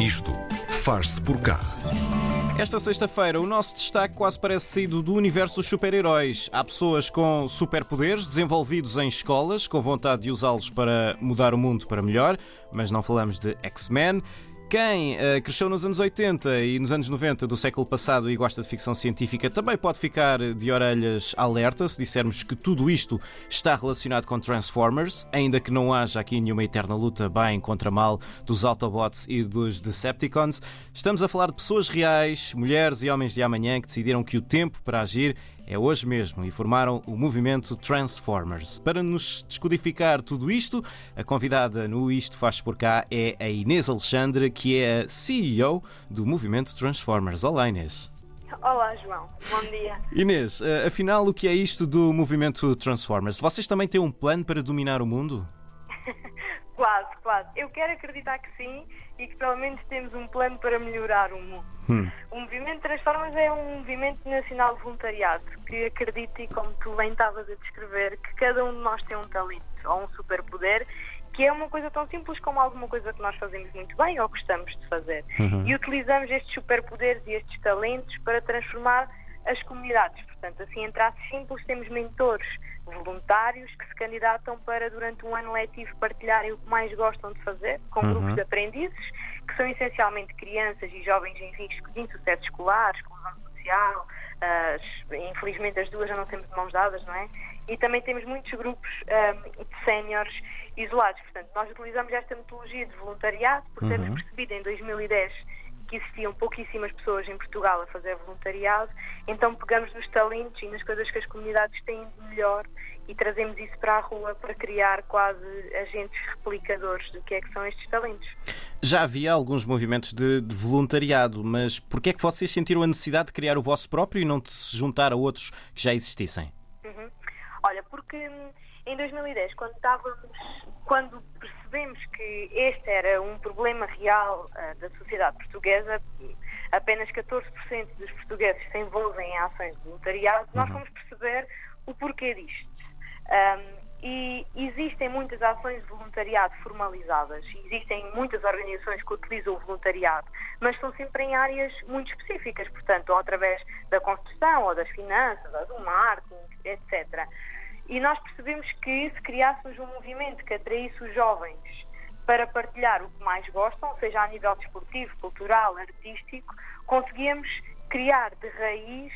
Isto faz-se por cá. Esta sexta-feira, o nosso destaque quase parece saído do universo dos super-heróis. Há pessoas com superpoderes desenvolvidos em escolas, com vontade de usá-los para mudar o mundo para melhor, mas não falamos de X-Men. Quem uh, cresceu nos anos 80 e nos anos 90 do século passado e gosta de ficção científica também pode ficar de orelhas alerta se dissermos que tudo isto está relacionado com Transformers, ainda que não haja aqui nenhuma eterna luta bem contra mal dos Autobots e dos Decepticons. Estamos a falar de pessoas reais, mulheres e homens de amanhã que decidiram que o tempo para agir é hoje mesmo e formaram o movimento Transformers. Para nos descodificar tudo isto, a convidada no Isto Faz Por Cá é a Inês Alexandre, que é a CEO do movimento Transformers. Olá, Inês. Olá, João. Bom dia. Inês, eh, afinal, o que é isto do movimento Transformers? Vocês também têm um plano para dominar o mundo? Quase, quase. Eu quero acreditar que sim e que pelo menos temos um plano para melhorar o mundo. Hum. O movimento Transformas é um movimento nacional de voluntariado que acredita, e como tu bem estavas a descrever, que cada um de nós tem um talento ou um superpoder que é uma coisa tão simples como alguma coisa que nós fazemos muito bem ou gostamos de fazer. Uhum. E utilizamos estes superpoderes e estes talentos para transformar as comunidades. Portanto, assim, em traços simples, temos mentores voluntários que se candidatam para, durante um ano letivo, partilharem o que mais gostam de fazer, com uhum. grupos de aprendizes, que são essencialmente crianças e jovens em risco de insucesso escolar, exclusão social, uh, infelizmente as duas já não sempre de mãos dadas, não é? E também temos muitos grupos um, de séniores isolados. Portanto, nós utilizamos esta metodologia de voluntariado, por uhum. termos percebido em 2010 que existiam pouquíssimas pessoas em Portugal a fazer voluntariado, então pegamos nos talentos e nas coisas que as comunidades têm de melhor e trazemos isso para a rua para criar quase agentes replicadores do que é que são estes talentos. Já havia alguns movimentos de, de voluntariado, mas por que é que vocês sentiram a necessidade de criar o vosso próprio e não de se juntar a outros que já existissem? Uhum. Olha, porque hum, em 2010, quando estávamos, quando percebemos que este era um problema real uh, da sociedade portuguesa, apenas 14% dos portugueses se envolvem em ações de voluntariado, uhum. nós fomos perceber o porquê disto. Um, e existem muitas ações de voluntariado formalizadas, existem muitas organizações que utilizam o voluntariado, mas são sempre em áreas muito específicas, portanto, ou através da construção, ou das finanças, ou do marketing, etc. E nós percebemos que se criássemos um movimento que atraísse os jovens para partilhar o que mais gostam, seja a nível desportivo, cultural, artístico, conseguíamos criar de raiz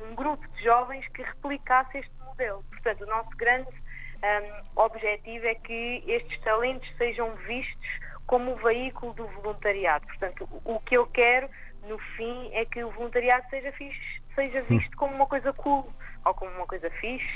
um grupo de jovens que replicasse este modelo. Portanto, o nosso grande um, objetivo é que estes talentos sejam vistos como o veículo do voluntariado. Portanto, o que eu quero, no fim, é que o voluntariado seja, fixe, seja visto como uma coisa cool ou como uma coisa fixe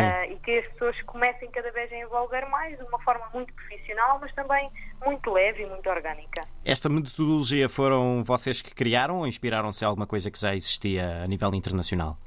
uh, e que as pessoas comecem cada vez a envolver mais de uma forma muito profissional, mas também muito leve e muito orgânica. Esta metodologia foram vocês que criaram ou inspiraram-se em alguma coisa que já existia a nível internacional?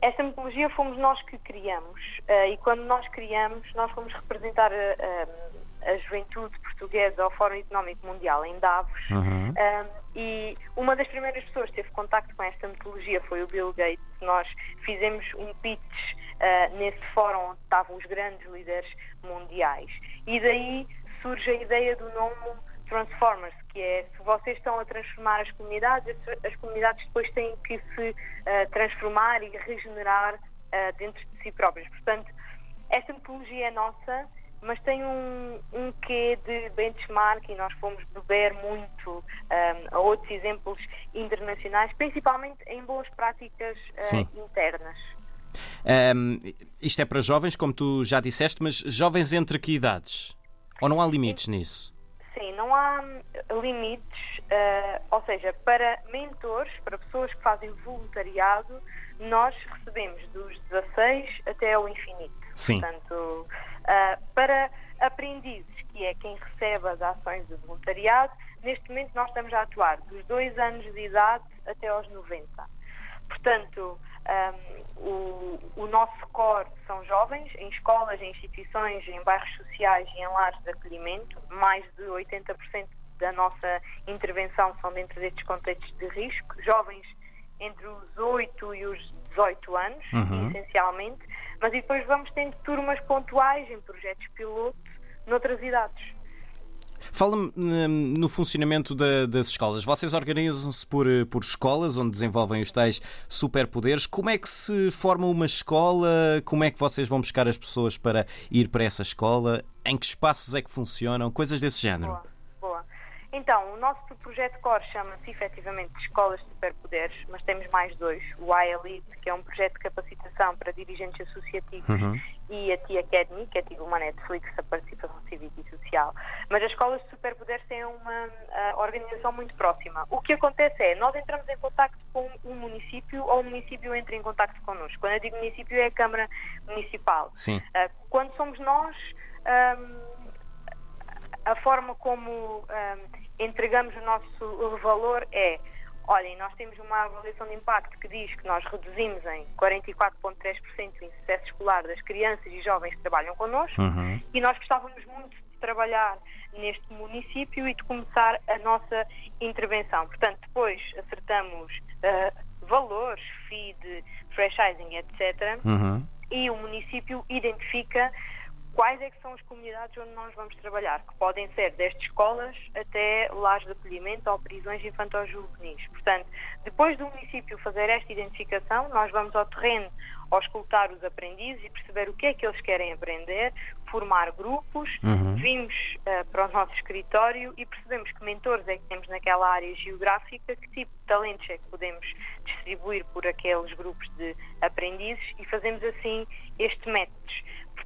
Esta metodologia fomos nós que criamos uh, e quando nós criamos, nós fomos representar uh, a juventude portuguesa ao Fórum Económico Mundial em Davos uhum. um, e uma das primeiras pessoas que teve contacto com esta metodologia foi o Bill Gates. Nós fizemos um pitch uh, nesse fórum onde estavam os grandes líderes mundiais e daí surge a ideia do nome Transformers, que é se vocês estão a transformar as comunidades, as comunidades depois têm que se uh, transformar e regenerar uh, dentro de si próprias. Portanto, esta metodologia é nossa mas tem um, um quê de benchmark e nós fomos beber muito um, a outros exemplos internacionais, principalmente em boas práticas uh, internas. Um, isto é para jovens, como tu já disseste, mas jovens entre que idades? Ou não há limites nisso? Sim, não há limites, uh, ou seja, para mentores, para pessoas que fazem voluntariado, nós recebemos dos 16 até ao infinito. Sim. Portanto, uh, para aprendizes, que é quem recebe as ações de voluntariado, neste momento nós estamos a atuar dos 2 anos de idade até aos 90. Portanto, um, o, o, nosso core são jovens, em escolas, em instituições, em bairros sociais e em lares de acolhimento. Mais de 80% da nossa intervenção são dentro destes contextos de risco. Jovens entre os 8 e os 18 anos, uhum. essencialmente, mas depois vamos tendo turmas pontuais em projetos piloto noutras idades. Fala-me hum, no funcionamento da- das escolas. Vocês organizam-se por, eh, por escolas onde desenvolvem os tais superpoderes. Como é que se forma uma escola? Como é que vocês vão buscar as pessoas para ir para essa escola? Em que espaços é que funcionam? Coisas desse género. Então, o nosso projeto core chama-se efetivamente Escolas de Superpoderes, mas temos mais dois. O iElite, que é um projeto de capacitação para dirigentes associativos, e a T-Academy, que é tipo uma Netflix da participação cívica e social. Mas as escolas de superpoderes têm uma ah, organização muito próxima. O que acontece é, nós entramos em contacto com um município ou o município entra em contacto connosco. Quando eu digo município é a Câmara Municipal. Sim. Ah, quando somos nós, ahm, a forma como ahm, entregamos o nosso valor é. Olhem, nós temos uma avaliação de impacto que diz que nós reduzimos em 44,3% o insucesso escolar das crianças e jovens que trabalham connosco Uhum. e nós gostávamos muito de trabalhar neste município e de começar a nossa intervenção. Portanto, depois acertamos ah, valores, feed, franchising, etc Uhum. e o município identifica quais é que são as comunidades onde nós vamos trabalhar, que podem ser desde escolas até lares de acolhimento ou prisões infantil-juvenis. Portanto, depois do município fazer esta identificação, nós vamos ao terreno auscultar os aprendizes e perceber o que é que eles querem aprender, formar grupos, Uhum. vimos eh, para o nosso escritório e percebemos que mentores é que temos naquela área geográfica, que tipo de talentos é que podemos distribuir por aqueles grupos de aprendizes e fazemos assim este método.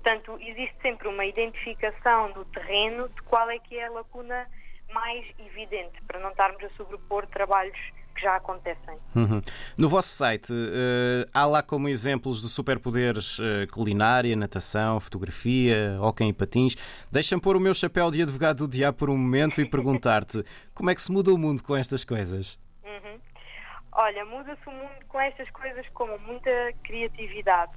Portanto, existe sempre uma identificação do terreno de qual é que é a lacuna mais evidente, para não estarmos a sobrepor trabalhos que já acontecem. Uhum. No vosso site, eh, há lá como exemplos de superpoderes eh, culinária, natação, fotografia, hóquei em patins. Deixa-me pôr o meu chapéu de advogado do diabo por um momento e perguntar-te como é que se muda o mundo com estas coisas? Uhum. Olha, muda-se o mundo com estas coisas como muita criatividade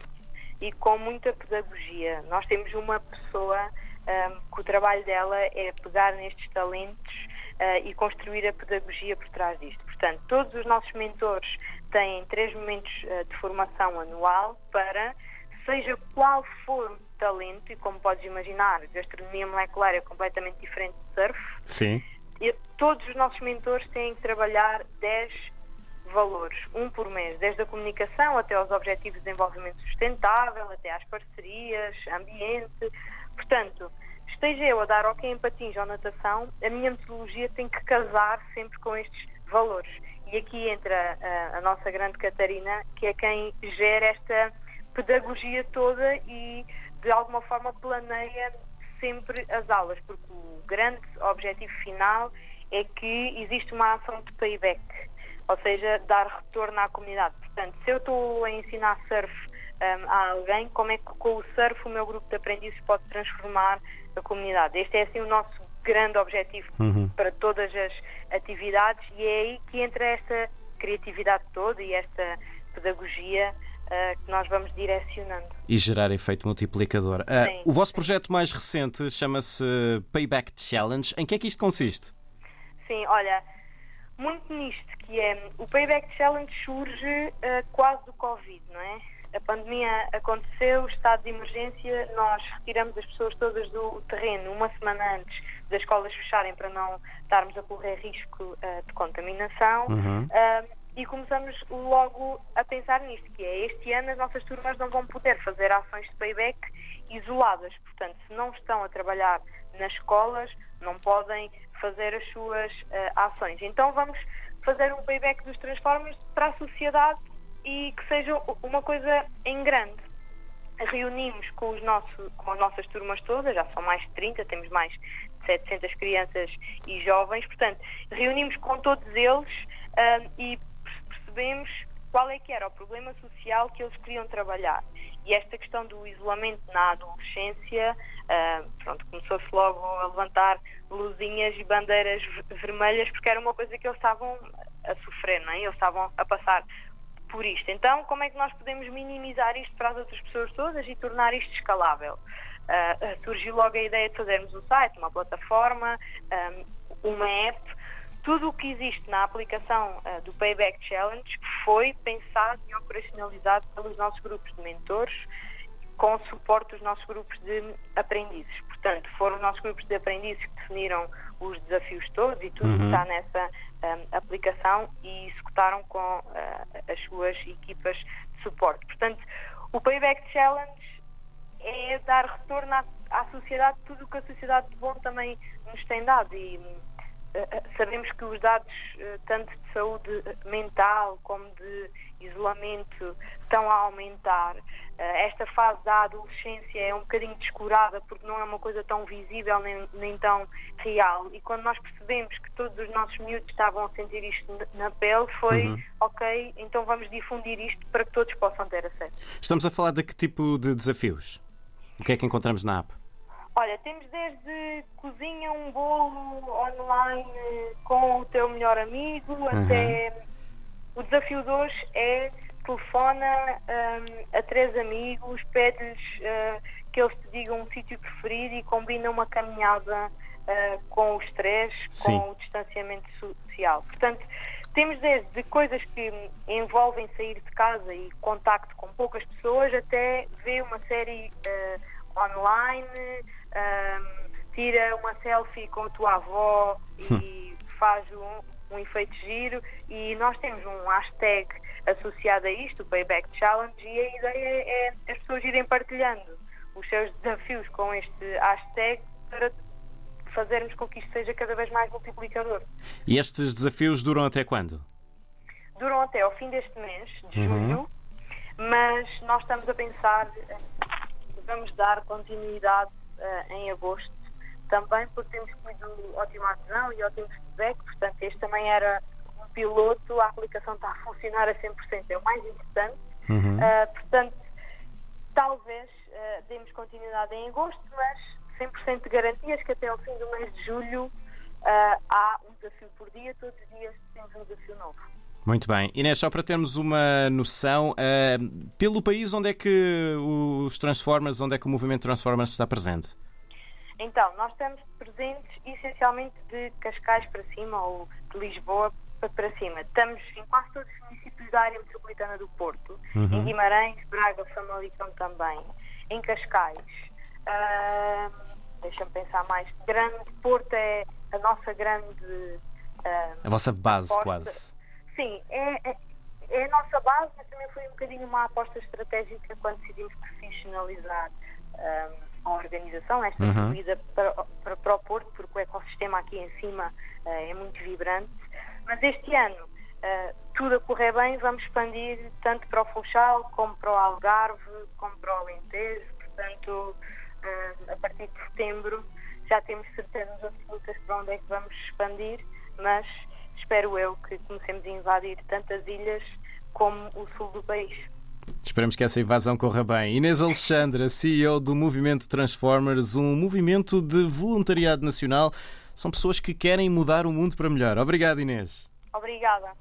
e com muita pedagogia. Nós temos uma pessoa ahm, que o trabalho dela é pegar nestes talentos ah, e construir a pedagogia por trás disto. Portanto, todos os nossos mentores têm três momentos ah, de formação anual para, seja qual for o talento, e como podes imaginar, gastronomia molecular é completamente diferente do surf, Sim. e todos os nossos mentores têm que trabalhar 10 valores, um por mês, desde a comunicação até aos objetivos de desenvolvimento sustentável, até às parcerias, ambiente. Portanto, esteja eu a dar ok em patins ou natação, a minha metodologia tem que casar sempre com estes valores. E aqui entra ah, a nossa grande Catarina, que é quem gera esta pedagogia toda e de alguma forma planeia sempre as aulas, porque o grande objetivo final é que existe uma ação de payback, ou seja, dar retorno à comunidade. Portanto, se eu estou a ensinar surf hum, a alguém, como é que com o surf o meu grupo de aprendizes pode transformar a comunidade? Este é assim o nosso grande objetivo Uhum. para todas as atividades e é aí que entra esta criatividade toda e esta pedagogia ah, que nós vamos direcionando. E gerar efeito multiplicador. Sim, o vosso projeto mais recente chama-se Payback Challenge. Em que é que isto consiste? Sim, olha, muito nisto que é o Payback Challenge surge ah, quase do Covid, não é? A pandemia aconteceu, estado de emergência, nós retiramos as pessoas todas do terreno uma semana antes das escolas fecharem para não estarmos a correr risco ah, de contaminação. Uhum. Ah, e começamos logo a pensar nisto, que é este ano as nossas turmas não vão poder fazer ações de payback isoladas. Portanto, se não estão a trabalhar nas escolas, não podem fazer as suas ah, ações. Então vamos fazer um payback dos Transformers para a sociedade e que seja uma coisa em grande. Reunimos com, os nosso, com as nossas turmas todas, já são mais de 30, temos mais de 700 crianças e jovens, portanto, reunimos com todos eles ah, e percebemos qual é que era o problema social que eles queriam trabalhar. E esta questão do isolamento na adolescência, ah, pronto, começou-se logo a levantar luzinhas e bandeiras ver- vermelhas porque era uma coisa que eles estavam a sofrer, não é? Eles estavam a passar por isto. Então, como é que nós podemos minimizar isto para as outras pessoas todas e tornar isto escalável? Ah, surgiu logo a ideia de fazermos um site, uma plataforma, ah, uma app, tudo o que existe na aplicação ah, do Payback Challenge foi pensado e operacionalizado pelos nossos grupos de mentores com o suporte dos nossos grupos de aprendizes. Portanto, foram os nossos grupos de aprendizes que definiram os desafios todos e tudo Uhum. está nessa um, aplicação e executaram com uh, as suas equipas de suporte. Portanto, o Payback Challenge é dar retorno à, à sociedade tudo o que a sociedade de bom também nos tem dado e uh, sabemos que os dados uh, tanto de saúde mental como de isolamento estão a aumentar. Uh, esta fase da adolescência é um bocadinho descurada porque não é uma coisa tão visível nem, nem tão real. E quando nós percebemos que todos os nossos miúdos estavam a sentir isto na pele, foi Uhum. ok, então vamos difundir isto para que todos possam ter acesso. Estamos a falar de que tipo de desafios? O que é que encontramos na app? Olha, temos desde cozinha um bolo online com o teu melhor amigo até o desafio de hoje é telefona hum, a três amigos, pede-lhes uh, que eles te digam um sítio preferido e combina uma caminhada uh, com o estresse, Sim. com o distanciamento social. Portanto, temos desde coisas que envolvem sair de casa e contacto com poucas pessoas até ver uma série uh, online, um, tira uma selfie com a tua avó e faz um, um efeito giro e nós temos um hashtag associado a isto, o Payback Challenge, e a ideia é as pessoas irem partilhando os seus desafios com este hashtag para fazermos com que isto seja cada vez mais multiplicador. E estes desafios duram até quando? Duram até ao fim deste mês, de Uhum. julho, mas nós estamos a pensar eh, que vamos dar continuidade eh, em agosto também porque temos tido ótima adesão e ótimo feedback, portanto este também era um piloto, a aplicação está a funcionar a 100%, é o mais importante. Uhum. Uh, portanto, talvez uh, demos continuidade em agosto, mas 100% de garantias que até ao fim do mês de julho uh, há um desafio por dia, todos os dias temos um desafio novo. Muito bem. Inês, só para termos uma noção, uh, pelo país onde é que os Transformers, onde é que o movimento Transformers está presente? Então, nós estamos presentes essencialmente de Cascais para cima ou de Lisboa para cima. Estamos em quase todos os municípios da área metropolitana do Porto, Uhum. em Guimarães, Braga, Famalicão também, em Cascais. Ah, Deixa-me pensar mais. Grande Porto é a nossa grande. ah, A vossa base, aposta. quase. Sim, é, é, é a nossa base, mas também foi um bocadinho uma aposta estratégica quando decidimos profissionalizar a organização, esta Uhum. subida para, para, para o Porto, porque o ecossistema aqui em cima ah, é muito vibrante. Mas este ano, ah, tudo a correr bem, vamos expandir tanto para o Funchal, como para o Algarve, como para o Alentejo. Portanto, ah, a partir de setembro já temos certezas absolutas para onde é que vamos expandir, mas espero eu que comecemos a invadir tantas ilhas como o sul do país. Esperamos que essa invasão corra bem. Inês Alexandra, CEO do Movimento Transformers, um movimento de voluntariado nacional. São pessoas que querem mudar o mundo para melhor. Obrigado, Inês. Obrigada.